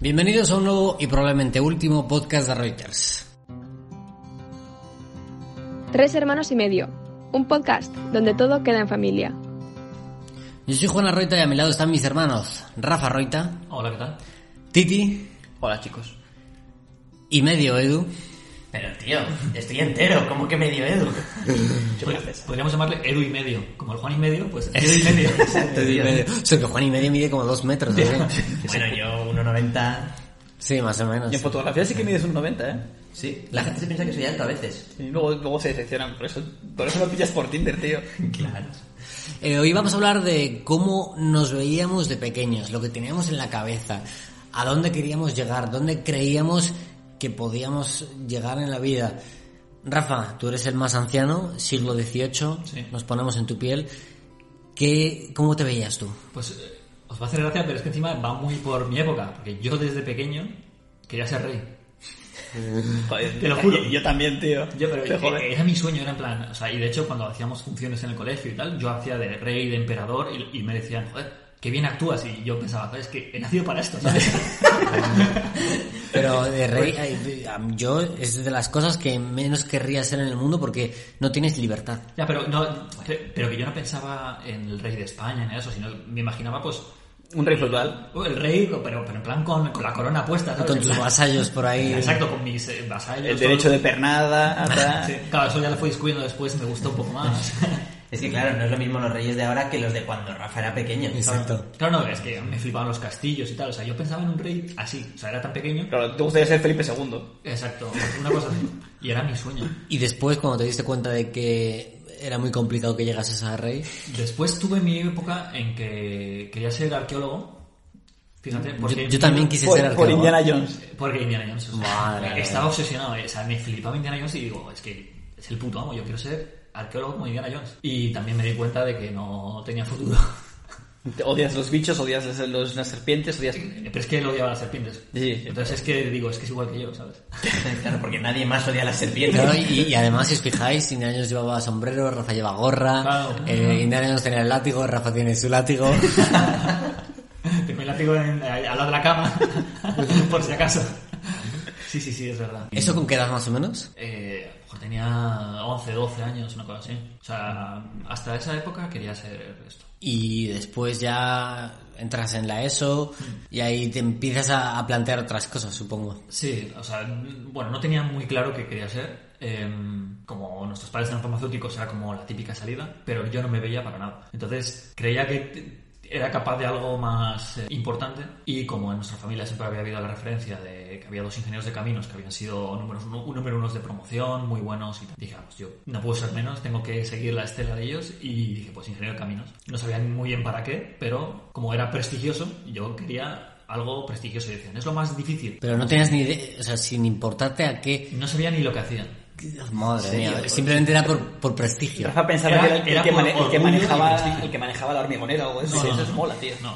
Bienvenidos a un nuevo y probablemente último podcast de Reuters. Tres hermanos y medio, un podcast donde todo queda en familia. Yo soy Juana Roita y a mi lado están mis hermanos Rafa Roita, Hola, ¿qué tal? Titi Hola, chicos. y medio Edu. Pero tío, estoy entero, ¿cómo que medio Edu? Pod- Podríamos llamarle Edu y medio. Como el Juan y medio, pues Edu y medio. Edu y medio. O sea, que Juan y medio mide como dos metros. ¿sí? Bueno, yo 1,90. Sí, más o menos. Y en fotografía sí que mides un 90, ¿eh? Sí, la gente se piensa que soy alto a veces. Y luego, luego se decepcionan, por eso, por eso lo pillas por Tinder, tío. Claro. Eh, hoy vamos a hablar de cómo nos veíamos de pequeños, lo que teníamos en la cabeza, a dónde queríamos llegar, dónde creíamos que podíamos llegar en la vida. Rafa, tú eres el más anciano, siglo XVIII, Sí. nos ponemos en tu piel. ¿Qué, ¿Cómo te veías tú? Pues eh, os va a hacer gracia, pero es que encima va muy por mi época. Porque yo desde pequeño quería ser rey. Te lo juro. Yo, yo también, tío. Yo, pero Te eh, era mi sueño, era en plan... O sea, y de hecho cuando hacíamos funciones en el colegio y tal, yo hacía de rey, de emperador, y, y me decían, joder, qué bien actúas. Y yo pensaba, es que he nacido para esto, ¿sabes? Pero de rey, yo es de las cosas que menos querría ser en el mundo porque no tienes libertad. Ya, pero, no, pe- pero que yo no pensaba en el rey de España, en eso, sino me imaginaba, pues, Un rey feudal. el rey, pero, pero en plan con, con la corona puesta, ¿sabes? Con plan- vasallos por ahí. Exacto, con mis eh, vasallos. El todo- derecho de pernada. Sí, claro, eso ya lo fui descubriendo después me gustó un poco más. Es que claro, no es lo mismo los reyes de ahora que los de cuando Rafa era pequeño. Exacto. Claro, no, es que me flipaban los castillos y tal. O sea, yo pensaba en un rey así. O sea, era tan pequeño. Claro, te gustaría ser Felipe II. Exacto, una cosa así. Y era mi sueño. Y después, cuando te diste cuenta de que era muy complicado que llegases a rey, Después tuve mi época en que quería ser arqueólogo. Fíjate, yo, porque... yo también quise Por, ser por arqueólogo. Indiana Jones. Porque Indiana Jones. o sea, Madre mía. estaba obsesionado. O sea, me flipaba Indiana Jones y digo, es que es el puto amo. Yo quiero ser arqueólogo como Indiana Jones. Y también me di cuenta de que no tenía futuro. Te Odias los bichos, odias los, los- las serpientes, odias... Pero es que él odiaba las serpientes. Sí. Entonces es que digo, es que es igual que yo, ¿sabes? Claro, porque nadie más odia las serpientes. Claro, y, y además, si os fijáis, Indiana Jones llevaba sombrero, Rafa lleva gorra, Claro. eh, Indiana Jones tenía el látigo, Rafa tiene su látigo. Tengo el látigo en- al lado de la cama, por si acaso. Sí, sí, sí, es verdad. ¿Eso con qué edad más o menos? Eh, tenía 11, 12 años, una cosa así. O sea, hasta esa época quería ser esto. Y después ya entras en la ESO y ahí te empiezas a, a plantear otras cosas, supongo. Sí, o sea, bueno, no tenía muy claro qué quería ser. Eh, como nuestros padres eran farmacéuticos, era como la típica salida, pero yo no me veía para nada. Entonces, creía que era capaz de algo más eh, importante y como en nuestra familia siempre había habido la referencia de que había dos ingenieros de caminos que habían sido números uno, un número unos de promoción, muy buenos y tal. dije, ah, pues yo no puedo ser menos, tengo que seguir la estela de ellos y dije, pues ingeniero de caminos. No sabía muy bien para qué, pero como era prestigioso, yo quería algo prestigioso y decían, es lo más difícil. Pero no tenías ni idea, o sea, sin importarte a qué. No sabía ni lo que hacían. Madre mía, simplemente era por, por prestigio. Rafa pensaba Era- que era el, era que, mane- el manejaba, el que manejaba la hormigonera o así. No, no, Eso es mola, tío. No,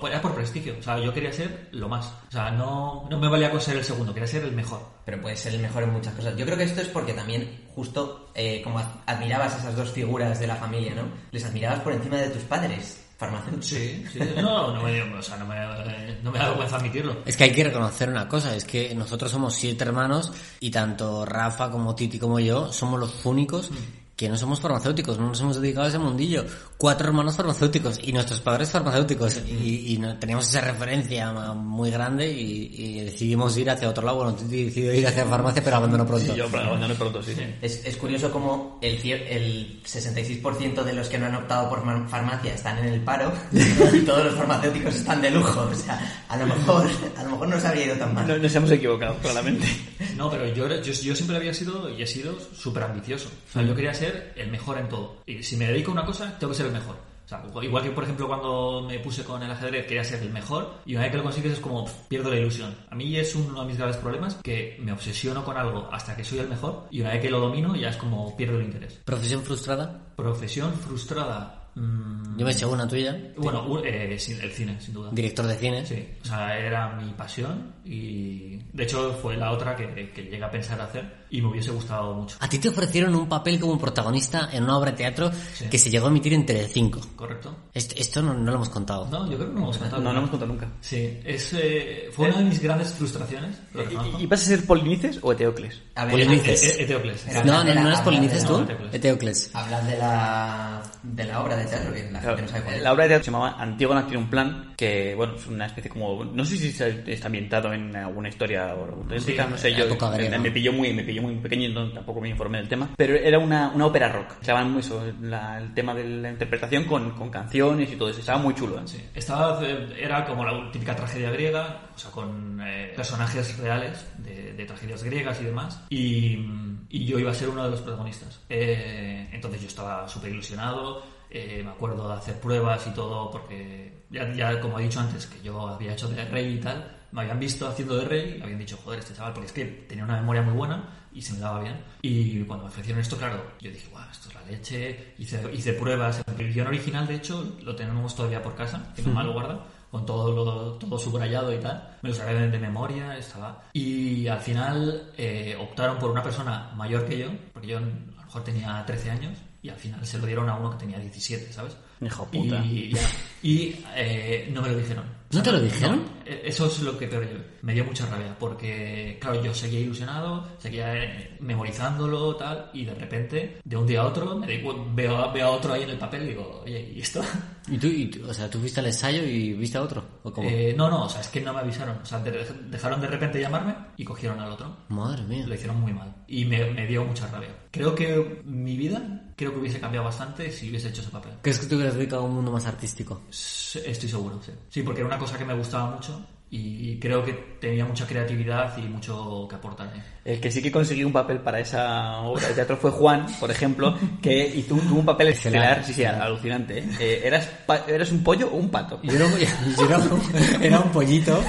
no, era por prestigio. O sea, yo quería ser lo más. O sea, no, no me valía con ser el segundo, quería ser el mejor. Pero puedes ser el mejor en muchas cosas. Yo creo que esto es porque también, justo eh, como ad- admirabas a esas dos figuras de la familia, ¿no? Les admirabas por encima de tus padres, farmacéuticos. Sí, sí. No, no me, o sea, no me, no me da vergüenza admitirlo. Es que hay que reconocer una cosa, es que nosotros somos siete hermanos y tanto Rafa como Titi como yo somos los únicos que no somos farmacéuticos, no nos hemos dedicado a ese mundillo. Cuatro hermanos farmacéuticos y nuestros padres farmacéuticos y, y no- teníamos esa referencia muy grande y, y decidimos ir hacia otro lado. Bueno, decidió ir hacia farmacia pero abandonó pronto. Yo, pero abandoné pronto, sí. Es, es curioso como el, el 66% de los que no han optado por farmacia están en el paro y todos los farmacéuticos están de lujo. O sea, a lo mejor, a lo mejor no se habría ido tan mal. No- nos hemos equivocado, claramente. No, pero yo, yo, yo siempre había sido y he sido súper ambicioso. O sea, yo quería ser el mejor en todo. Y si me dedico a una cosa, tengo que ser el mejor. O sea, igual que por ejemplo cuando me puse con el ajedrez quería ser el mejor y una vez que lo consigues es como pff, pierdo la ilusión. A mí es uno de mis graves problemas que me obsesiono con algo hasta que soy el mejor y una vez que lo domino ya es como pierdo el interés. ¿Profesión frustrada? Profesión frustrada. mm, Yo me eché una tuya. bueno, u- eh, el cine, sin duda. Director de cine. Sí, o sea, era mi pasión y de hecho fue la otra que, que llegué a pensar hacer y me hubiese gustado mucho. A ti te ofrecieron un papel como protagonista en una obra de teatro que se llegó a emitir en Telecinco. ¿Correcto? Esto, esto no, no lo hemos contado. No, yo creo que no hemos contado. No, no hemos contado nunca. Sí, es, eh, fue una de mis grandes frustraciones. lo. ¿Y, y vas a ser Polinices o Eteocles? A ver, Polinices. E- Eteocles. Era- No, no, Era- no eres Polinices tú. no, Eteocles. Eteocles. Hablas de la, de la obra de teatro, que la gente no sabe cuál es. La obra de teatro se llamaba Antígona tiene un plan, que bueno, es una especie como, no sé si está ambientado en alguna historia auténtica, Sí, no sé, yo me, me pilló muy, me pilló muy pequeño, entonces tampoco me informé del tema, pero era una, una ópera rock, estaban muy eso, la- el tema de la interpretación con, con canciones y todo eso, estaba muy chulo. Sí, estaba, era como la típica tragedia griega, o sea, con eh, personajes reales de, de tragedias griegas y demás, y, y yo iba a ser uno de los protagonistas. Eh, entonces yo estaba súper ilusionado, eh, me acuerdo de hacer pruebas y todo, porque ya, ya como he dicho antes, que yo había hecho de rey y tal, me habían visto haciendo de rey y me habían dicho, joder, este chaval, porque es que tenía una memoria muy buena y se me daba bien. Y cuando me ofrecieron esto, claro, yo dije, guau, esto es la leche, hice, hice pruebas. El guion original, de hecho, lo tenemos todavía por casa, que mi mamá lo guarda, con todo, lo, todo subrayado y tal. Me lo sabía de, de memoria, estaba. Y al final eh, optaron por una persona mayor que yo, porque yo a lo mejor tenía 13 años, y al final se lo dieron a uno que tenía 17, ¿sabes? Hijo puta. Y. Y, eh, no me lo dijeron. ¿No te lo dijeron? No, eh, eso es lo que peor. Me dio mucha rabia porque, claro, yo seguía ilusionado, seguía eh, memorizándolo, tal, y de repente, de un día a otro, me di cu- veo, veo a otro ahí en el papel y digo, oye, ¿y esto? ¿Y tú, y tú- o sea, tú fuiste al ensayo y viste a otro? ¿O cómo? Eh, no, no, o sea, es que no me avisaron. O sea, de- dejaron de repente llamarme y cogieron al otro. Madre mía. Lo hicieron muy mal. Y me, me dio mucha rabia. Creo que mi vida, creo que hubiese cambiado bastante si hubiese hecho ese papel. ¿Crees que te hubieras dedicado a un mundo más artístico? Estoy seguro, sí. Sí, porque era una cosa que me gustaba mucho y creo que tenía mucha creatividad y mucho que aportar. ¿eh? El que sí que consiguió un papel para esa obra de teatro fue Juan, por ejemplo, que y tú- tuvo un papel estelar, sí, sí, alucinante. ¿eh? Eh, ¿eras, ¿Eras un pollo o un pato? Yo era, un- yo era un, era un pollito.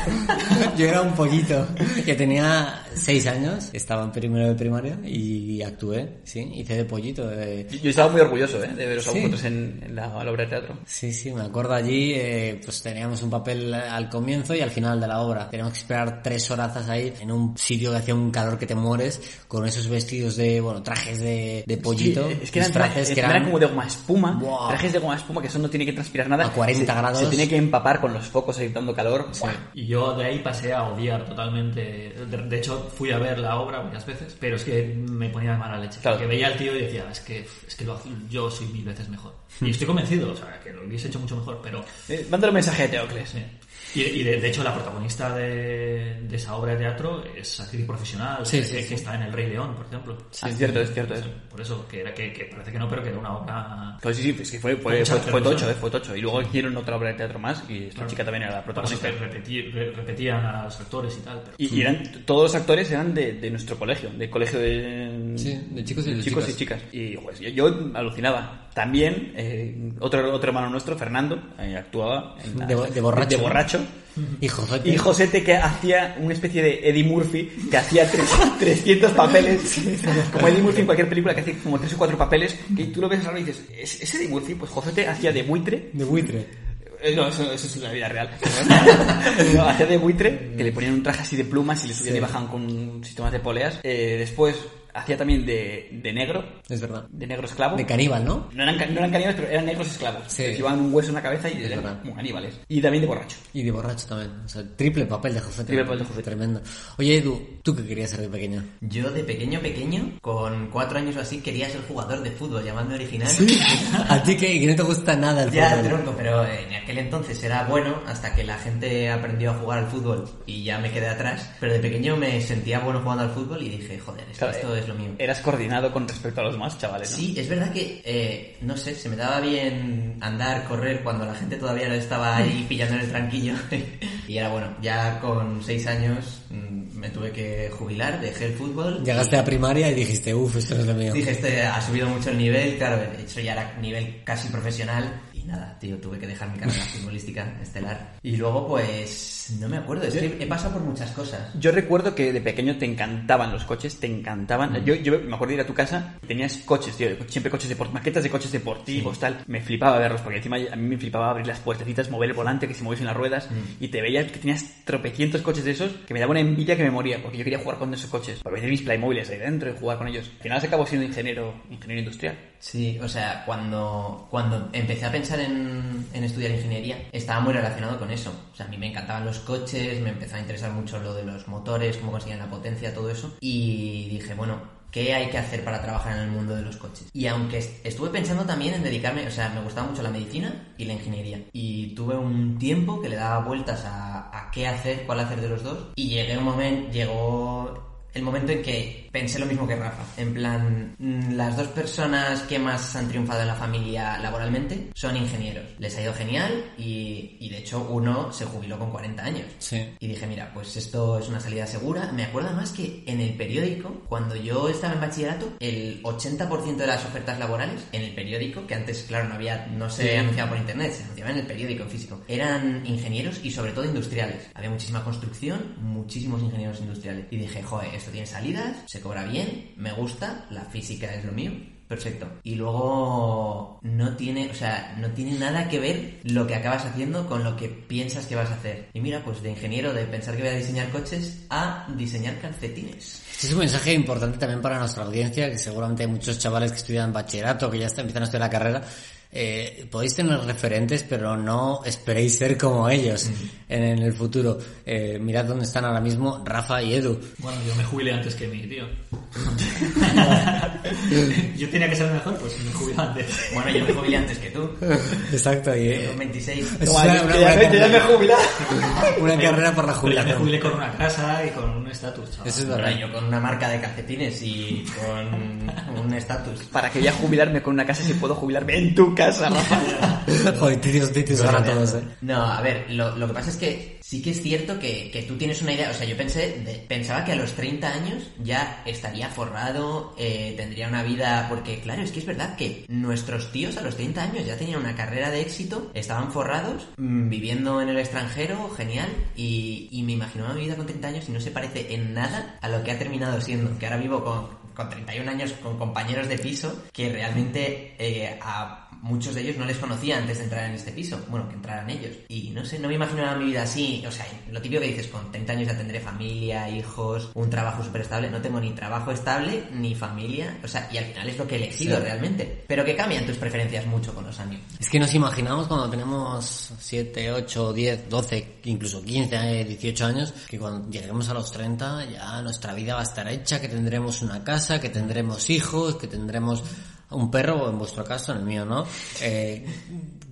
Yo era un pollito que tenía seis años. Estaba en primero de primaria y actué, sí. Hice de pollito. de- Yo estaba muy orgulloso ¿eh? de veros a Sí. vosotros en, en la, la obra de teatro. Sí, sí, me acuerdo allí, eh, pues teníamos un papel al comienzo y al final de la obra. Teníamos que esperar tres horas ahí en un sitio que hacía un calor que te mueres, con esos vestidos de, bueno, trajes de, de pollito. Sí, es que eran, trajes, que eran como de goma espuma, Buah. trajes de goma espuma que eso no tiene que transpirar nada. A 40 se, grados. Se tiene que empapar con los focos ahí dando calor. Buah. Y yo de ahí pasé a odiar totalmente. De, de hecho, fui a ver la obra varias veces, pero es que me ponía de mala leche. Claro. Porque veía al tío y decía, es que, es que lo yo soy mil veces mejor. Y estoy convencido, o sea, que lo hubiese hecho mucho mejor, pero Eh, mándale un mensaje a Teocles. Sí. Y, y de, de hecho la protagonista de, de esa obra de teatro es actriz profesional Sí, que, sí, que sí. está en El Rey León, por ejemplo. Ah, es cierto, es cierto. Es. Por eso, que, era, que, que parece que no, pero que era una obra... Pues sí, sí, es que fue, fue, fue, fue tocho, eh, fue tocho. Y luego hicieron otra obra de teatro más y esta Claro. chica también era la Por eso protagonista. que repetí- re- repetían a los actores y tal. Pero... Y, y eran, todos los actores eran de, de nuestro colegio, del colegio de, de chicos y de chicos chicas. y chicas. Y pues, yo, yo alucinaba. También, eh, otro, otro hermano nuestro, Fernando, eh, actuaba en la- De bo- de borracho. De borracho. Y Josete. Y Josete que hacía una especie de Eddie Murphy, que hacía tres- 300 papeles, como Eddie Murphy en cualquier película, que hacía como tres o cuatro papeles, que tú lo ves ahora y dices, ¿es, es Eddie Murphy? Pues Josete hacía de buitre, De buitre. eh, No, eso, eso es la vida real. No, hacía de buitre, que le ponían un traje así de plumas y le subían y bajaban con sistemas de poleas. Después hacía también de, de negro, Es verdad. de negro esclavo. De caníbal, ¿no? No eran, no eran caníbales, pero eran negros esclavos. Sí. Les llevaban un hueso en la cabeza y eran verdad. como caníbales. Y también de borracho. Y de borracho también. O sea, triple papel de José. Triple papel de José. Tremendo. Oye, Edu, ¿tú qué querías ser de pequeño? Yo de pequeño, pequeño, con cuatro años o así, quería ser jugador de fútbol, llamadme original. ¿A ti que, que no te gusta nada el Ya, fútbol? tronco, pero en aquel entonces era bueno hasta que la gente aprendió a jugar al fútbol y ya me quedé atrás. Pero de pequeño me sentía bueno jugando al fútbol y dije, joder, es que Claro, esto eh, es lo mío. Eras coordinado con respecto a los demás, chavales. ¿no? Sí, es verdad que, eh, no sé, se me daba bien andar, correr cuando la gente todavía no estaba ahí pillando en el tranquillo. y era bueno, ya con seis años mm, me tuve que jubilar, dejé el fútbol. Llegaste a primaria y dijiste, uff, esto no es lo mío. Dije, este ha subido mucho el nivel, claro, eso ya era nivel casi profesional y nada, tío, tuve que dejar mi carrera futbolística estelar. Y luego, pues, no me acuerdo, es que he pasado por muchas cosas. Yo recuerdo que de pequeño te encantaban los coches, te encantaban. Yo, yo me acuerdo de ir a tu casa y tenías coches, tío, siempre coches deportivos, maquetas de coches deportivos, tal. Me flipaba verlos, porque encima a mí me flipaba abrir las puertecitas, mover el volante, que se moviesen las ruedas, y te veía que tenías tropecientos coches de esos, que me daba una envidia que me moría, porque yo quería jugar con esos coches, para meter mis Playmobiles ahí dentro y jugar con ellos. Al final se acabó siendo ingeniero, ingeniero industrial. Sí, o sea, cuando, cuando empecé a pensar en, estudiar ingeniería, estaba muy relacionado con eso. O sea, a mí me encantaban los coches, me empezó a interesar mucho lo de los motores, cómo conseguían la potencia, todo eso. Y dije, bueno, ¿qué hay que hacer para trabajar en el mundo de los coches? Y aunque est- estuve pensando también en dedicarme, o sea, me gustaba mucho la medicina y la ingeniería. Y tuve un tiempo que le daba vueltas a, a qué hacer, cuál hacer de los dos. Y llegué un momento, llegó el momento en que pensé lo mismo que Rafa. En plan, mm, las dos personas que más han triunfado en la familia laboralmente son ingenieros. Les ha ido genial y, y de hecho uno se jubiló con 40 años. Sí. Y dije, mira, pues esto es una salida segura. Me acuerdo además que en el periódico, cuando yo estaba en bachillerato, el 80% de las ofertas laborales en el periódico, que antes, claro, no había, no se anunciaba por internet, se anunciaba en el periódico en físico, eran ingenieros y sobre todo industriales. Había muchísima construcción, muchísimos ingenieros industriales. Y dije, joder, esto tiene salidas, se cobra bien, me gusta, la física es lo mío. Perfecto. Y luego no tiene, o sea, no tiene nada que ver lo que acabas haciendo con lo que piensas que vas a hacer. Y mira, pues de ingeniero, de pensar que voy a diseñar coches, a diseñar calcetines. Este es un mensaje importante también para nuestra audiencia, que seguramente hay muchos chavales que estudian bachillerato, que ya están, empiezan a estudiar la carrera. Eh, podéis tener referentes, pero no esperéis ser como ellos en, en el futuro. Eh, mirad dónde están ahora mismo Rafa y Edu. Bueno, yo me jubilé antes que mi tío. yo tenía que ser mejor, pues me jubilé antes. Bueno, yo me jubilé antes que tú, Exacto, y, con 26. Es una- una que ya ya me jubilado. una carrera por la ya me jubilación. jubilé con una casa y con un estatus, chaval. Eso es verdad. yo con una marca de calcetines y con un estatus. Para que ya jubilarme con una casa si puedo jubilarme en tu casa, Rafa. Joder, titios, titios ahora todos, eh. No, a ver, lo, lo que pasa es que sí que es cierto que, que tú tienes una idea, o sea, yo pensé, de- pensaba que a los 30 años ya estaría forrado, eh, tendría una vida, porque claro, es que es verdad que nuestros tíos a los 30 años ya tenían una carrera de éxito, estaban forrados, mm, viviendo en el extranjero, genial, y, y me imaginaba mi vida con 30 años y no se parece en nada a lo que ha terminado siendo, que ahora vivo con, con 31 años con compañeros de piso que realmente eh, a muchos de ellos no les conocía antes de entrar en este piso. Bueno, que entraran ellos. Y no sé, no me imaginaba mi vida así. O sea, lo típico que dices, con 30 años ya tendré familia, hijos, un trabajo súper estable. No tengo ni trabajo estable, ni familia. O sea, y al final es lo que he elegido realmente. Pero que cambian tus preferencias mucho con los años. Es que nos imaginamos cuando tenemos 7, 8, 10, 12, incluso 15, eh, 18 años, que cuando lleguemos a los 30 ya nuestra vida va a estar hecha, que tendremos una casa, que tendremos hijos, que tendremos un perro, o en vuestro caso, en el mío, ¿no? Eh,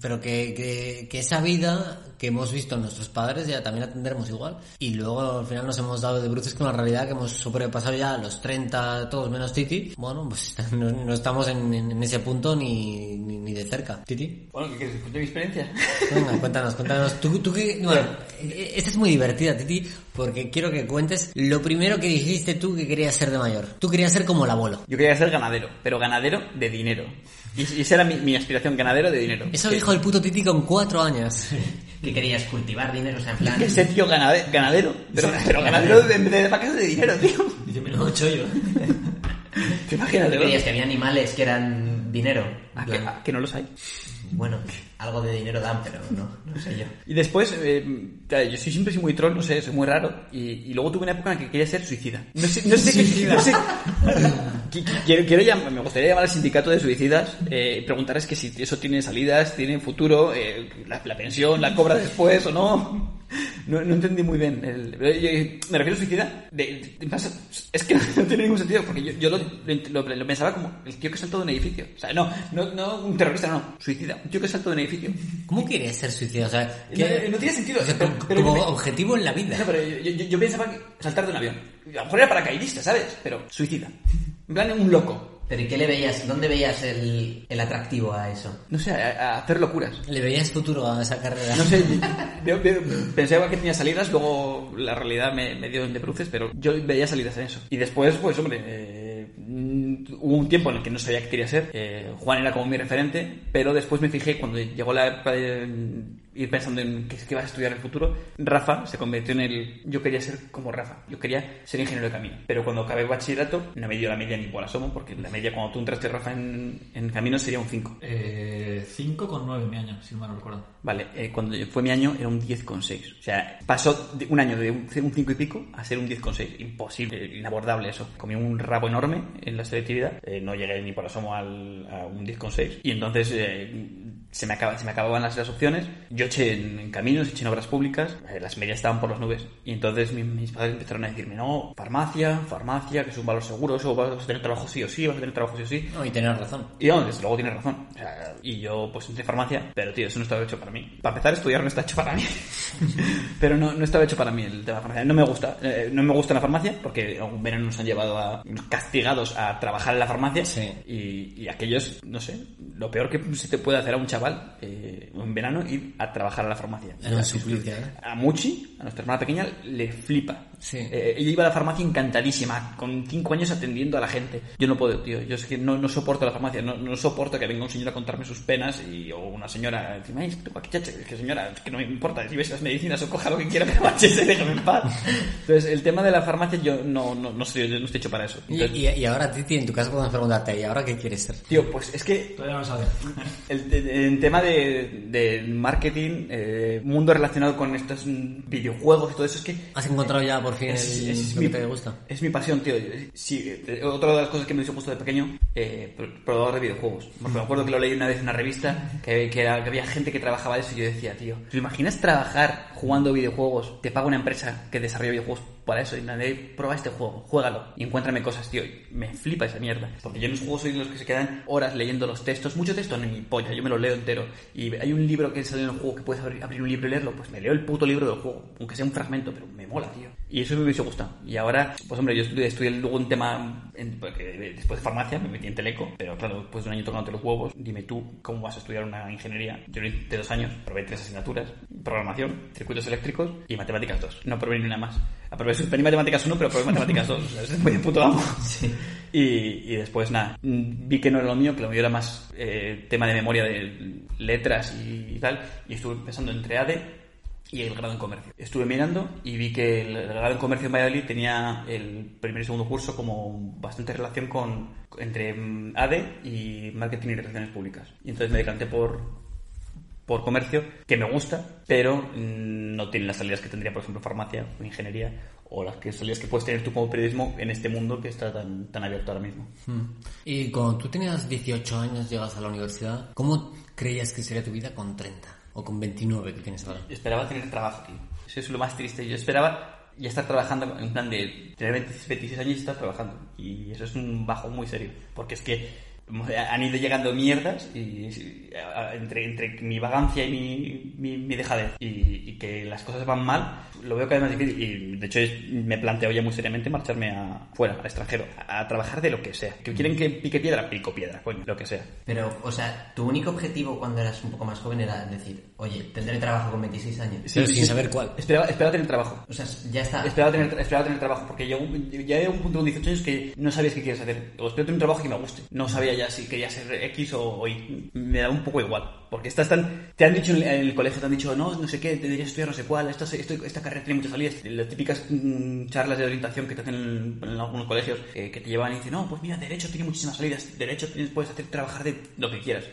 pero que, que, que esa vida que hemos visto en nuestros padres ya también la tendremos igual. Y luego al final nos hemos dado de bruces con la realidad que hemos sobrepasado ya los 30, todos menos Titi. Bueno, pues no, no estamos en, en- ese punto ni, ni, ni de cerca. Titi. Bueno, ¿qué quieres? ¿Cuente mi experiencia? Venga, cuéntanos, cuéntanos. Tú, tú qué- bueno, eh, esta es muy divertida, Titi, porque quiero que cuentes lo primero que dijiste tú que querías ser de mayor. Tú querías ser como el abuelo. Yo quería ser ganadero, pero ganadero de dinero. Y, y esa era mi, mi aspiración, ganadero de dinero. Eso lo dijo el puto Titi con cuatro años. Que querías cultivar dinero, o sea, en plan... Que ese tío ganade- ganadero, pero, pero ganadero de, de, de vacas de dinero, tío. Dice, menudo chollo. ¿Te imaginas? ¿Qué querías? Que había animales que eran dinero. Ah, que, ah, que no los hay. Bueno, algo de dinero dan, pero no, no sé yo. Y después, eh, yo soy siempre soy muy troll, no sé, soy muy raro. Y, y luego tuve una época en la que quería ser suicida. No sé, no sé qué. No sé. Qui- qui- Quiero, quiero llam- me gustaría llamar al sindicato de suicidas, eh, preguntarles que si eso tiene salidas, tiene futuro, eh, la, la pensión la cobra después o no. No, no entendí muy bien. El, pero yo- me refiero a suicida. De, es que no tiene ningún sentido, porque yo, yo lo, lo- lo pensaba como el tío que saltó de un edificio. O sea, no, no, no un terrorista, no, suicida. Un tío que saltó de un edificio. ¿Cómo querías ser suicida? O sea, No, ¿qué- no tiene sentido. o sea, pero- como, pero objetivo en la vida. No, pero yo, yo- yo pensaba que saltar de un avión. A lo mejor era paracaidista, ¿sabes? Pero suicida. En plan, un loco. ¿Pero y qué le veías? ¿Dónde veías el, el atractivo a eso? No sé, a, a hacer locuras. ¿Le veías futuro a esa carrera? No sé, yo, yo pensaba que tenía salidas, luego la realidad me, me dio de bruces, pero yo veía salidas en eso. Y después, pues hombre, eh, hubo un tiempo en el que no sabía qué quería ser. Eh, Juan era como mi referente, pero después me fijé cuando llegó la ir pensando en qué, qué vas a estudiar en el futuro. Rafa se convirtió en el. Yo quería ser como Rafa. Yo quería ser ingeniero de camino. Pero cuando acabé el bachillerato, no me dio la media ni por asomo, porque la media cuando tú entraste, Rafa, en, en camino sería un 5. Eh, 5 con 9 mi año, si no recuerdo. Vale, eh, cuando fue mi año era un 10,6. O sea, pasó de un año de un ser un 5 y pico a ser un 10,6. Imposible, inabordable eso. Comí un rabo enorme en la selectividad. eh, no llegué ni por asomo al, a un 10,6. Y entonces eh, se, me acaba, se me acababan las, las opciones. Yo eché en, en caminos, eché en obras públicas. eh, las medias estaban por las nubes. Y entonces mi- mis padres empezaron a decirme, no, farmacia, farmacia, que es un valor seguro, eso vas a tener trabajo sí o sí, vas a tener trabajo sí o sí. No, y tener razón. Y no, desde luego tienes razón. O sea, y yo pues entré farmacia, pero tío, eso no estaba hecho para mí. Para empezar, estudiar no está hecho para mí. pero no, no estaba hecho para mí el tema de farmacia. No me gusta. eh, no me gusta la farmacia porque algún verano nos han llevado a castigados a trabajar en la farmacia. Sí. Y, y aquellos, no sé, lo peor que se te puede hacer a un chaval eh, en verano ir a trabajar a la farmacia. ¿eh? A Muchi, a nuestra hermana pequeña, le flipa. Sí. Eh, ella iba a la farmacia encantadísima, con cinco años atendiendo a la gente. Yo no puedo, tío. Yo es que no, no soporto la farmacia. No, no soporto que venga un señor a contarme sus penas y, o una señora encima, "Ay, es que tengo aquí chacha". Es que señora, es que no me importa. Si ves las medicinas o coja lo que quiera, pero déjame en paz. Entonces, el tema de la farmacia yo no, no, no, estoy, no estoy hecho para eso. Y, Entonces, y- y ahora, Titi, en tu caso podemos preguntarte, ¿y ahora qué quieres ser? Tío, pues es que Todavía no lo sabe. el, el- el tema de, de marketing, eh, mundo relacionado con estos videojuegos y todo eso, es que ¿Has encontrado ya por fin es, el, es lo mi, que te gusta? es mi pasión, tío. Sí, eh, otra de las cosas que me hizo gusto de pequeño, eh, pro- probador de videojuegos. Porque me acuerdo que lo leí una vez en una revista, que, que había gente que trabajaba de eso y yo decía, tío, ¿te imaginas trabajar jugando videojuegos? Te paga una empresa que desarrolla videojuegos para eso y nadie prueba este juego, juégalo y encuéntrame cosas, tío. Me flipa esa mierda. Porque yo en los juegos soy de los que se quedan horas leyendo los textos. Mucho texto no ni polla, yo me lo leo entero. Y hay un libro que sale en el juego que puedes abrir, abrir un libro y leerlo, pues me leo el puto libro del juego, aunque sea un fragmento, pero me mola, tío. Y eso me hubiese gustado. Y ahora, pues hombre, yo estudié, estudié luego un tema, en- porque después de farmacia me metí en teleco, pero claro, después de un año tocándote los huevos, dime tú, ¿cómo vas a estudiar una ingeniería? Yo lo hice dos años, probé tres asignaturas, programación, circuitos eléctricos y matemáticas 2. No probé ni una más. Aprobé Super Matemáticas 1, pero probé Matemáticas 2. O sea, es muy de puto amo. Y, y después, nada, mm, vi que no era lo mío, que lo mío era más eh, tema de memoria de letras y, tal, y estuve pensando entre ADE y el grado en comercio. Estuve mirando y vi que el, el grado en comercio en Valladolid tenía el primer y segundo curso como bastante relación con entre mm, ADE y marketing y relaciones públicas. Y entonces me decanté por por comercio, que me gusta, pero mm, no tiene las salidas que tendría, por ejemplo, farmacia o ingeniería, o las que salidas que puedes tener tú como periodismo en este mundo que está tan, tan abierto ahora mismo. Mm. Y cuando tú tenías 18 años, llegas a la universidad, ¿cómo creías que sería tu vida con 30? O con 29 que tienes ahora. Esperaba tener trabajo, tío. Eso es lo más triste. Yo esperaba ya estar trabajando en plan de tener 20 26 años y estar trabajando. Y eso es un bajo muy serio. Porque es que han ido llegando mierdas y, y, a- a- entre, entre mi vagancia y mi, mi, mi dejadez y, y que las cosas van mal, lo veo cada vez más difícil. Y de hecho me planteo ya muy seriamente marcharme a, fuera, al extranjero, a, a trabajar de lo que sea. Que quieren que pique piedra, pico piedra, coño, lo que sea. Pero, o sea, tu único objetivo cuando eras un poco más joven era decir, oye, tendré trabajo con 26 años. Pero sin saber cuál. Esperaba, esperaba tener trabajo. O sea, ya está. Esperaba tener, esperaba tener trabajo, porque llegó un- ya era un punto con 18 años que no sabías qué quieres hacer. O espero tener un trabajo que me guste. No sabía ya si quería ser X o, Y. Me daba un poco igual. Porque estás tan... Te han dicho en el, colegio, te han dicho, no, no sé qué, deberías estudiar no sé cuál, esto- esta carrera tiene muchas salidas. Las típicas mm, charlas de orientación que te hacen en, algunos colegios, eh, que te llevan y dicen, no, pues mira, derecho tiene muchísimas salidas. Derecho puedes hacer trabajar de lo que quieras.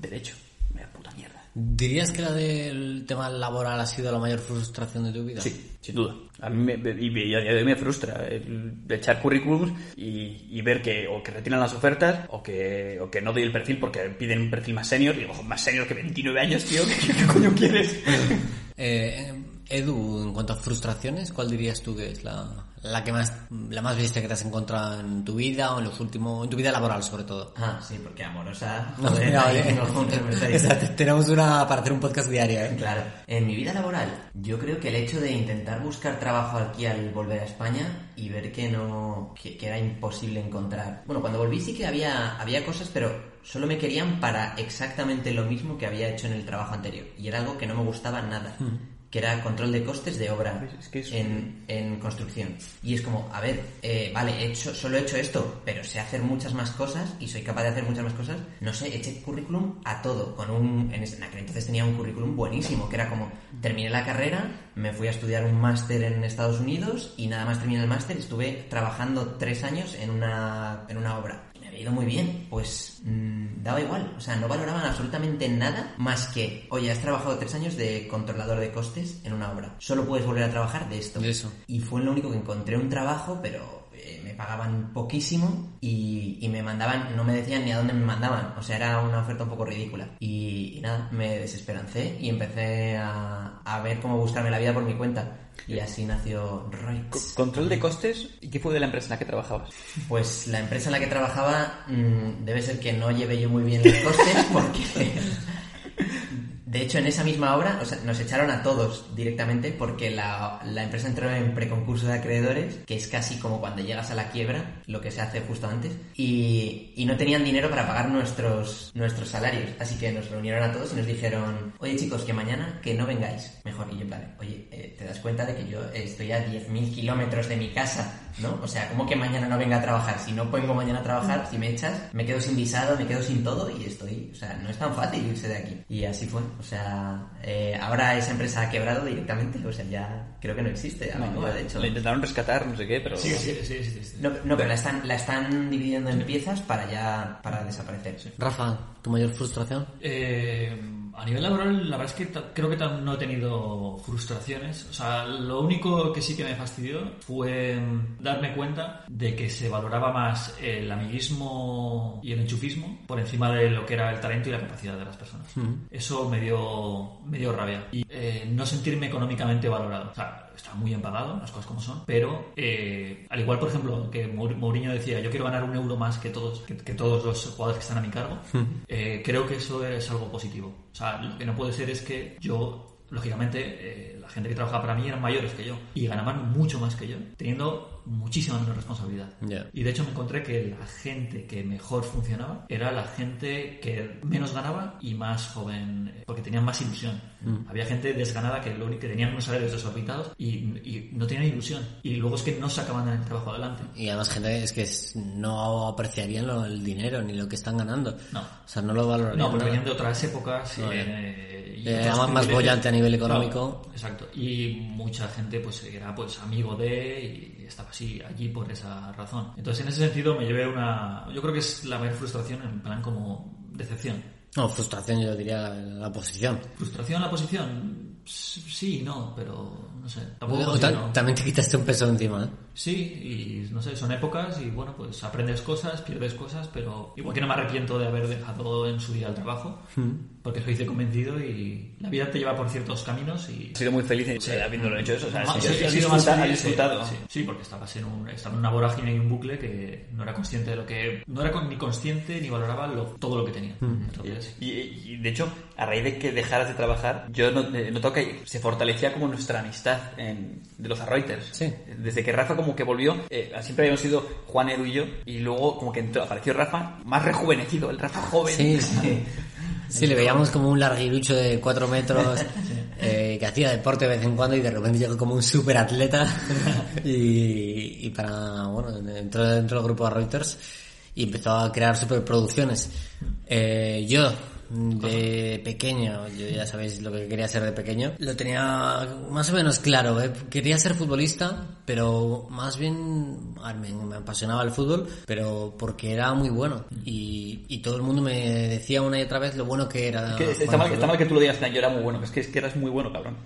Derecho. Mira, puta mierda. ¿Dirías que la del tema laboral ha sido la mayor frustración de tu vida? Sí, sin duda. A mí me, y, a día de hoy me frustra el echar currículums y, y ver que o que retiran las ofertas o que, o que no doy el perfil porque piden un perfil más senior. Y digo, "Ojo, más senior que 29 años, tío, ¿qué, qué coño quieres? Eh, Edu, en cuanto a frustraciones, ¿cuál dirías tú que es la, la que más, la más bestia que te has encontrado en tu vida o en los últimos, en tu vida laboral sobre todo? Ah, sí, porque amorosa. No, joder, no, eh. no, Exacto, tenemos una para hacer un podcast diario, ¿eh? Claro. En mi vida laboral, yo creo que el hecho de intentar buscar trabajo aquí al volver a España y ver que no, que, que era imposible encontrar. Bueno, cuando volví sí que había, había cosas, pero solo me querían para exactamente lo mismo que había hecho en el trabajo anterior. Y era algo que no me gustaba nada. que era control de costes de obra Es que en, en construcción. Y es como, a ver, eh, vale, he hecho, solo he hecho esto, pero sé hacer muchas más cosas y soy capaz de hacer muchas más cosas. No sé, eché currículum a todo. Con un, en, ese- en aquel entonces tenía un currículum buenísimo, que era como, terminé la carrera, me fui a estudiar un máster en Estados Unidos y nada más terminé el máster, estuve trabajando tres años en una, en una obra. Había ido muy bien, pues mm, daba igual, o sea, no valoraban absolutamente nada más que, oye, has trabajado tres años de controlador de costes en una obra, solo puedes volver a trabajar de esto. Eso. Y fue lo único que encontré un trabajo, pero eh, me pagaban poquísimo y, y me mandaban, no me decían ni a dónde me mandaban, o sea, era una oferta un poco ridícula. Y, y nada, me desesperancé y empecé a, a ver cómo buscarme la vida por mi cuenta. Y así nació Rights. Control de costes. ¿Y qué fue de la empresa en la que trabajabas? Pues la empresa en la que trabajaba mm, debe ser que no llevé yo muy bien los costes porque... De hecho, en esa misma obra nos echaron a todos directamente porque la, empresa entró en preconcurso de acreedores, que es casi como cuando llegas a la quiebra, lo que se hace justo antes, y, y no tenían dinero para pagar nuestros, nuestros salarios. Así que nos reunieron a todos y nos dijeron, oye chicos, que mañana que no vengáis. Mejor, y yo en plan, oye, eh, ¿te das cuenta de que yo estoy a 10.000 kilómetros de mi casa? ¿No? O sea, ¿cómo que mañana no venga a trabajar? Si no vengo mañana a trabajar, si me echas, me quedo sin visado, me quedo sin todo y estoy... O sea, no es tan fácil irse de aquí. Y así fue. O sea, eh, ahora esa empresa ha quebrado directamente. O sea, ya creo que no existe. a Bengoa, de hecho. La intentaron rescatar, no sé qué, pero. Sí, sí, sí, sí, sí. No, no, pero la están, la están dividiendo en piezas para ya... para desaparecer. Rafa, ¿tu mayor frustración? Eh, a nivel laboral, la verdad es que creo que no he tenido frustraciones. O sea, lo único que sí que me fastidió fue mm, darme cuenta de que se valoraba más el amiguismo y el enchufismo por encima de lo que era el talento y la capacidad de las personas. Eso me dio, me dio rabia. Y eh, no sentirme económicamente valorado. O sea, está muy bien pagado, las cosas como son, pero eh, al igual, por ejemplo, que Mour- Mourinho decía, yo quiero ganar un euro más que todos, que, que todos los jugadores que están a mi cargo, eh, creo que eso es algo positivo. O sea, lo que no puede ser es que yo, lógicamente, eh, la gente que trabajaba para mí eran mayores que yo y ganaban mucho más que yo, teniendo muchísima menos responsabilidad. Ya. Y de hecho me encontré que la gente que mejor funcionaba era la gente que menos ganaba y más joven, eh, porque tenían más ilusión. Había gente desganada que, lo único- que tenían unos salarios desorbitados y, y no tenían ilusión. Y luego es que no sacaban el trabajo adelante. Y además gente es que no apreciarían lo- el dinero ni lo que están ganando. No. O sea, no lo valorarían. No, porque venían de otras épocas. No, eh, y Eh, además más bollante a nivel económico. Claro, exacto. Y mucha gente pues era pues amigo de y estaba allí por esa razón. Entonces en ese sentido me llevé una... Yo creo que es la mayor frustración en plan como decepción. No, frustración yo diría la, la posición. ¿Frustración la posición? Sí, no, pero no sé. Tampoco O También te quitaste un peso encima, ¿eh? Sí, y no sé, son épocas y bueno, pues aprendes cosas, pierdes cosas, pero igual que no me arrepiento de haber dejado en su día el trabajo, porque lo hice convencido y la vida te lleva por ciertos caminos y... Has sido muy feliz eh, habiéndolo hecho eso. O sea, Ah, has, sí, disfruta- sí, disfrutado. Sí, sí, porque estabas en, un, estaba en una vorágine y un bucle que no era consciente de lo que... No era con- ni consciente ni valoraba lo- todo lo que tenía. Entonces, Y, y, de hecho, a raíz de que dejaras de trabajar, yo eh, noto que se fortalecía como nuestra amistad en- de los Reuters. Sí. Desde que Rafa como que volvió, eh, siempre habíamos sido Juan, Edu y yo, y luego como que entró, apareció Rafa más rejuvenecido, el Rafa joven. Sí, sí. Sí, le veíamos como un larguirucho de cuatro metros eh, que hacía deporte de vez en cuando y de repente llegó como un super atleta y, y para, bueno, entró dentro del grupo de Reuters y empezó a crear superproducciones. Eh, yo, de pequeño, yo ya sabéis lo que quería ser de pequeño, lo tenía más o menos claro, ¿eh? quería ser futbolista, pero más bien, me, me apasionaba el fútbol, pero porque era muy bueno y, y todo el mundo me decía una y otra vez lo bueno que era. Que está, mal, al está mal que tú lo digas, "Nah, yo era muy bueno, es que, es que eras muy bueno, cabrón.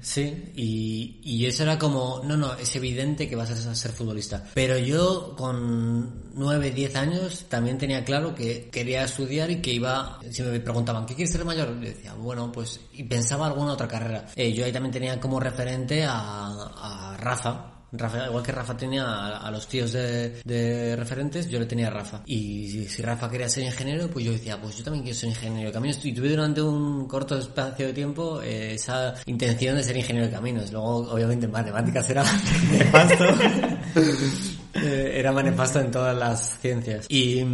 Sí, y, y eso era como, no, no, es evidente que vas a ser futbolista. Pero yo con 9, 10 años también tenía claro que quería estudiar y que iba, si me preguntaban, ¿qué quieres ser mayor? Yo decía, bueno, pues, y pensaba alguna otra carrera. Eh, yo ahí también tenía como referente a, a Rafa. Rafa, igual que Rafa tenía a, a los tíos de, de referentes, yo le tenía a Rafa. Y si, Rafa quería ser ingeniero, pues yo decía, pues yo también quiero ser ingeniero de caminos. Y tuve durante un corto espacio de tiempo eh, esa intención de ser ingeniero de caminos. Luego, obviamente, en matemáticas era nefasto. Eh, era nefasto en todas las ciencias. Y,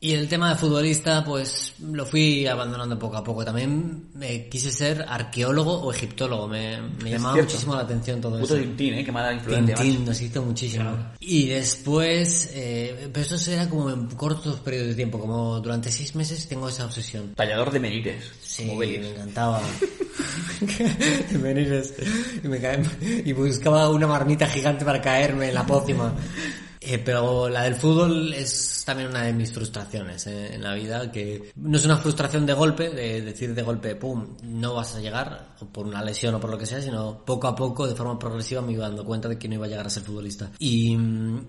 y el tema de futbolista, pues lo fui abandonando poco a poco. También me quise ser arqueólogo o egiptólogo. Me, me llamaba cierto. muchísimo la atención todo Puto eso. Tintín, ¿eh? Qué mala influencia. Tintín macho. nos hizo muchísimo. Y después, eh, pero eso era como en cortos periodos de tiempo, como durante seis meses tengo esa obsesión. Tallador de menires. Sí, me encantaba. Menires. y, me y buscaba una marmita gigante para caerme en la pócima. Eh, pero la del fútbol es también una de mis frustraciones eh, en la vida, que no es una frustración de golpe, de decir de golpe, pum, no vas a llegar, o por una lesión o por lo que sea, sino poco a poco, de forma progresiva, me iba dando cuenta de que no iba a llegar a ser futbolista. Y,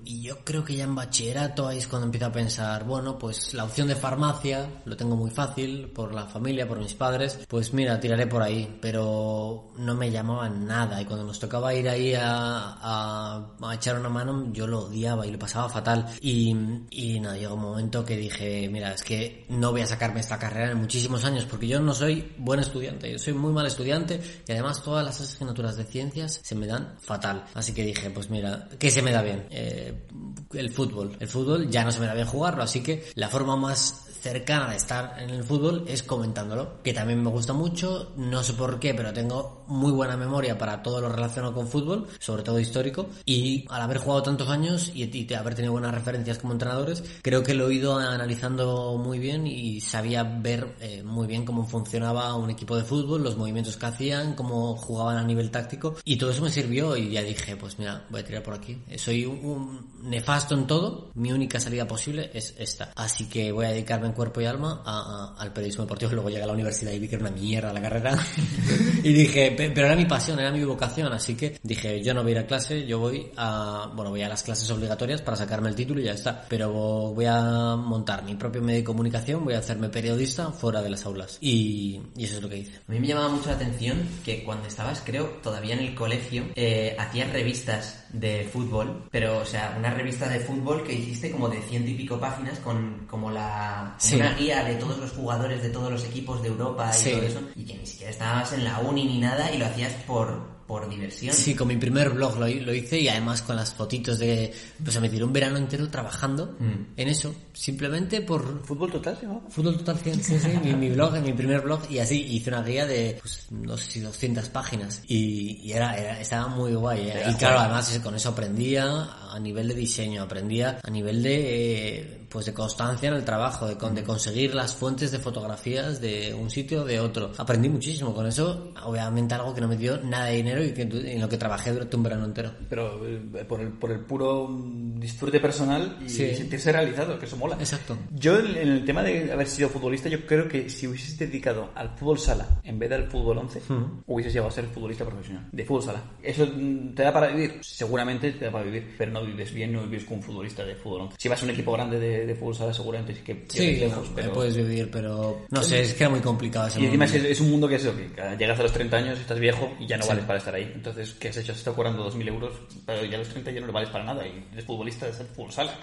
y yo creo que ya en bachillerato ahí es cuando empiezo a pensar, bueno, pues la opción de farmacia lo tengo muy fácil, por la familia, por mis padres, pues mira, tiraré por ahí, pero no me llamaban nada, y cuando nos tocaba ir ahí a, a, a echar una mano, yo lo odiaba y lo pasaba fatal. Y, y nada, llegó un momento que dije, mira, es que no voy a sacarme esta carrera en muchísimos años, porque yo no soy buen estudiante, yo soy muy mal estudiante, y además todas las asignaturas de ciencias se me dan fatal. Así que dije, pues mira, ¿qué se me da bien? Eh, el fútbol. El fútbol ya no se me da bien jugarlo, así que la forma más cercana de estar en el fútbol es comentándolo, que también me gusta mucho, no sé por qué, pero tengo muy buena memoria para todo lo relacionado con fútbol, sobre todo histórico, y al haber jugado tantos años y, y haber tenido buenas referencias como entrenadores, creo que lo he ido analizando muy bien y sabía ver eh, muy bien cómo funcionaba un equipo de fútbol, los movimientos que hacían, cómo jugaban a nivel táctico, y todo eso me sirvió y ya dije, pues mira, voy a tirar por aquí. Soy un, un nefasto en todo, mi única salida posible es esta. Así que voy a dedicarme en cuerpo y alma a- a- al periodismo deportivo. Luego llegué a la universidad y vi que era una mierda la carrera. y dije, "Pe- pero era mi pasión, era mi vocación. Así que dije, yo no voy a ir a clase, yo voy a, bueno, voy a las clases obligatorias para sacarme el título y ya está. Pero voy a montar mi propio medio de comunicación, voy a hacerme periodista fuera de las aulas. Y, y eso es lo que hice. A mí me llamaba mucho la atención que cuando estabas, creo, todavía en el colegio, eh, hacías revistas de fútbol, pero, o sea, una revista de fútbol que hiciste como de ciento y pico páginas con como la como Sí. una guía de todos los jugadores de todos los equipos de Europa y Sí. todo eso, y que ni siquiera estabas en la uni ni nada y lo hacías por, por diversión. Sí, con mi primer blog lo, lo hice y además con las fotitos de... Pues me tiré un verano entero trabajando Mm. en eso, simplemente por... ¿Fútbol total llamaba? Fútbol Total 100, sí, sí, mi, mi blog, mi primer blog, y así hice una guía de, pues, no sé si 200 páginas, y, y era, era, estaba muy guay, ¿eh? y claro, además con eso aprendía a nivel de diseño, aprendía a nivel de, eh, pues de constancia en el trabajo, de, con- de conseguir las fuentes de fotografías de un sitio o de otro, aprendí muchísimo con eso, obviamente algo que no me dio nada de dinero y que, en lo que trabajé durante un verano entero. Pero eh, por el, por el puro disfrute personal y Sí. sentirse realizado, que eso mola. Exacto. Yo, en el tema de haber sido futbolista, yo creo que si hubieses dedicado al fútbol sala en vez del fútbol 11, hubieses llegado a ser futbolista profesional. De fútbol sala. ¿Eso te da para vivir? Seguramente te da para vivir, pero no vives bien, no vives como un futbolista de fútbol 11. Si vas a un equipo grande de, de fútbol sala, seguramente sí que Sí, lejos, pero... puedes vivir, pero no sé, es que era muy complicado ese Y encima es, es un mundo que es eso, que llegas a los 30 años, estás viejo y ya no Sí. vales para estar ahí. Entonces, ¿qué has hecho? Has estado cobrando 2.000 euros, pero ya a los 30 ya no le vales para nada y eres futbolista de hacer fútbol sala.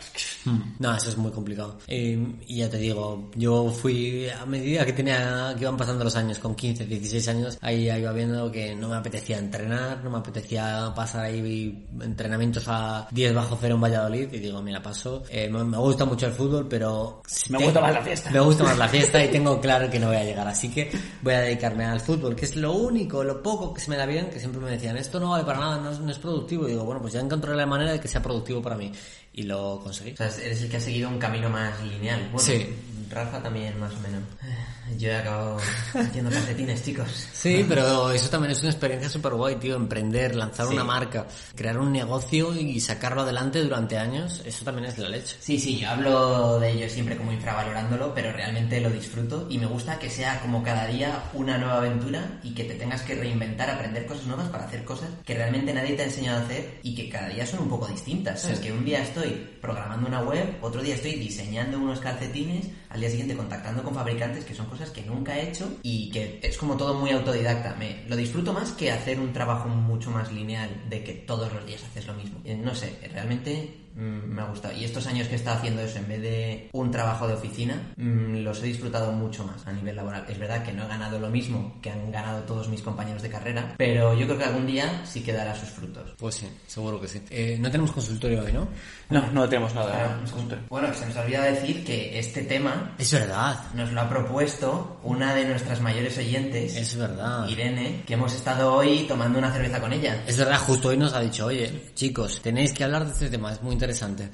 Mm, No, eso es muy complicado. Eh, y ya te digo, yo fui a medida que tenía que iban pasando los años, con 15, 16 años, ahí iba viendo que no me apetecía entrenar, no me apetecía pasar ahí entrenamientos a 10 bajo cero en Valladolid y digo, mira, paso. Eh, me gusta mucho el fútbol, pero Me gusta más la fiesta. Me gusta más la fiesta y tengo claro que no voy a llegar, así que voy a dedicarme al fútbol, que es lo único, lo poco que se me da bien, que siempre me decían, esto no vale para nada, no es, no es productivo. Y digo, bueno, pues ya encontré la manera de que sea productivo para mí. Y lo conseguí. O sea, eres el que ha seguido un camino más lineal. Bueno, Sí. Rafa también, más o menos. Yo he acabado haciendo calcetines, chicos. Sí, pero eso también es una experiencia súper guay, tío. Emprender, lanzar Sí. una marca, crear un negocio y sacarlo adelante durante años, eso también es la leche. Sí, sí, yo hablo de ello siempre como infravalorándolo, pero realmente lo disfruto y me gusta que sea como cada día una nueva aventura y que te tengas que reinventar, aprender cosas nuevas para hacer cosas que realmente nadie te ha enseñado a hacer y que cada día son un poco distintas. O sea, es que un día estoy programando una web, otro día estoy diseñando unos calcetines, al día siguiente contactando con fabricantes, que son cosas que nunca he hecho y que es como todo muy autodidacta. Me lo disfruto más que hacer un trabajo mucho más lineal de que todos los días haces lo mismo. Eh, No sé, realmente me ha gustado. Y estos años que he estado haciendo eso, en vez de un trabajo de oficina, mm, los he disfrutado mucho más a nivel laboral. Es verdad que no he ganado lo mismo que han ganado todos mis compañeros de carrera, pero yo creo que algún día sí que dará sus frutos. Pues sí, seguro que sí. Eh, no tenemos consultorio hoy, ¿no? No, no tenemos nada. Claro, no es Bueno, se nos olvida decir que este tema Es verdad. nos lo ha propuesto una de nuestras mayores oyentes, Es verdad. Irene, que hemos estado hoy tomando una cerveza con ella. Es verdad, justo hoy nos ha dicho, oye, chicos, tenéis que hablar de este tema, es muy interesante.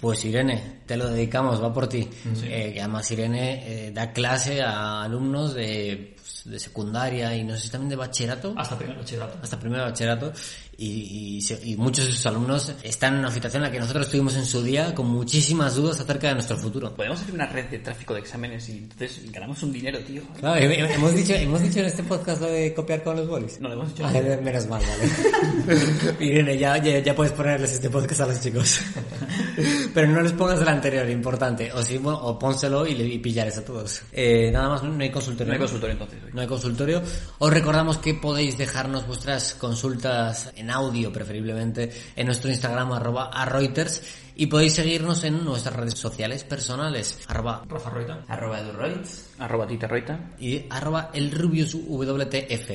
Pues Irene, te lo dedicamos, va por ti. Eh, que además Irene eh, da clase a alumnos de, pues, de secundaria y no sé si también de bachillerato. Hasta primer bachillerato. hasta primero de bachillerato y, y y muchos de sus alumnos están en una situación en la que nosotros estuvimos en su día con muchísimas dudas acerca de nuestro futuro. Podemos hacer una red de tráfico de exámenes y entonces ganamos un dinero, tío. Claro, he- he- hemos dicho, hemos dicho en este podcast lo de copiar con los bolis. No lo hemos dicho. Ah, menos mal, vale. Irene, ya, ya, ya puedes ponerles este podcast a los chicos. Pero no les pongas el anterior, importante. O si, bueno, o pónselo y, y pillares a todos. Eh, nada más, no hay consultorio. No hay consultorio entonces. hoy. No hay consultorio. Os recordamos que podéis dejarnos vuestras consultas en audio, preferiblemente, en nuestro Instagram, arroba a Reuters. Y podéis seguirnos en nuestras redes sociales personales, arroba Rafa Roita. Arroba Edurroids. Arroba Tita Roita. y arroba el Rubius WTF.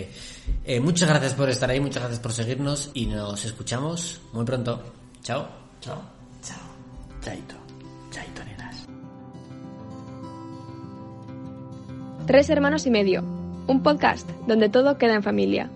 Eh, muchas gracias por estar ahí, muchas gracias por seguirnos y nos escuchamos muy pronto. Chao. Chao. Chaito. Chaito, nenas. Tres hermanos y medio. Un podcast donde todo queda en familia.